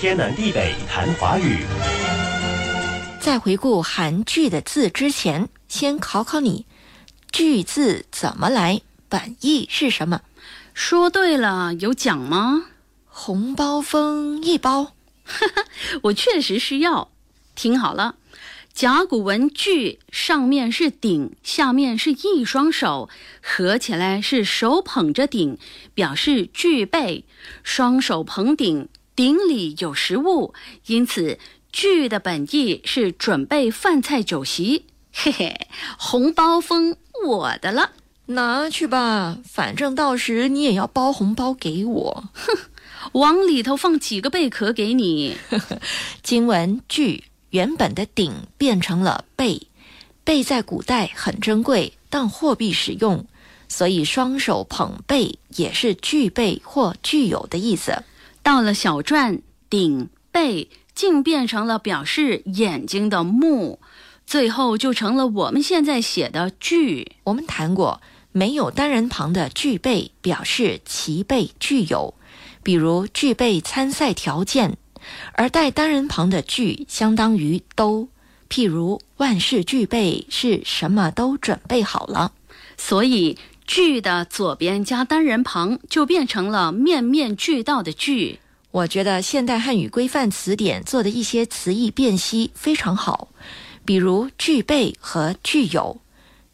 天南地北谈华语。在回顾韩剧的字之前，先考考你，句字怎么来？本意是什么？说对了，有奖吗？红包封一包。我确实是要。听好了，甲骨文“具”上面是鼎，下面是一双手，合起来是手捧着鼎，表示具备。双手捧鼎，鼎里有食物，因此“具”的本意是准备饭菜酒席。嘿嘿，红包封我的了，拿去吧，反正到时你也要包红包给我。哼，往里头放几个贝壳给你。经文“具”。原本的鼎变成了贝，贝在古代很珍贵，当货币使用，所以双手捧贝也是具备或具有的意思。到了小篆，顶、背竟变成了表示眼睛的目，最后就成了我们现在写的具。我们谈过，没有单人旁的具备表示其备具有，比如具备参赛条件。而带单人旁的“具”相当于“都”，譬如万事俱备是什么都准备好了，所以“具”的左边加单人旁就变成了面面俱到的“具”。我觉得现代汉语规范词典做的一些词义辨析非常好，比如“具备”和“具有”，“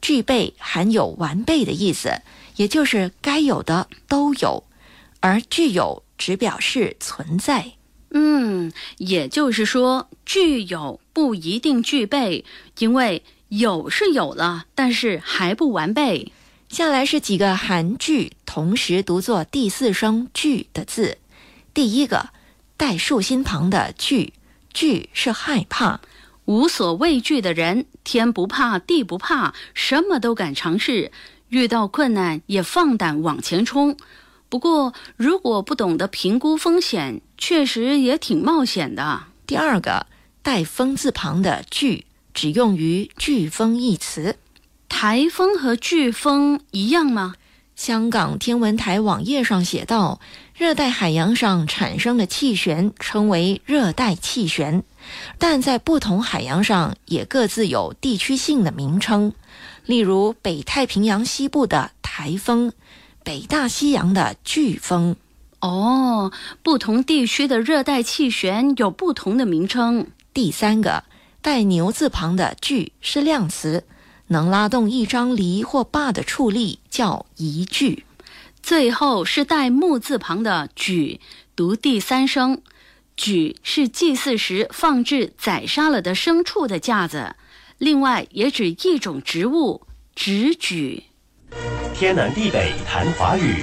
具备”含有完备的意思，也就是该有的都有，而“具有”只表示存在。嗯，也就是说，具有不一定具备，因为有是有了，但是还不完备。下来是几个韩剧同时读作第四声“句”的字。第一个带竖心旁的“惧”，“惧”是害怕，无所畏惧的人，天不怕地不怕，什么都敢尝试，遇到困难也放胆往前冲。不过，如果不懂得评估风险，确实也挺冒险的。第二个带“风”字旁的“惧”，只用于“飓风”一词。台风和飓风一样吗？香港天文台网页上写道：热带海洋上产生的气旋称为热带气旋，但在不同海洋上也各自有地区性的名称，例如北太平洋西部的台风。北大西洋的飓风，哦，不同地区的热带气旋有不同的名称。第三个带牛字旁的“飓”是量词，能拉动一张犁或耙的畜力叫一具。最后是带木字旁的“举”，读第三声，“举”是祭祀时放置宰杀了的牲畜的架子，另外也指一种植物，直举。天南地北谈华语。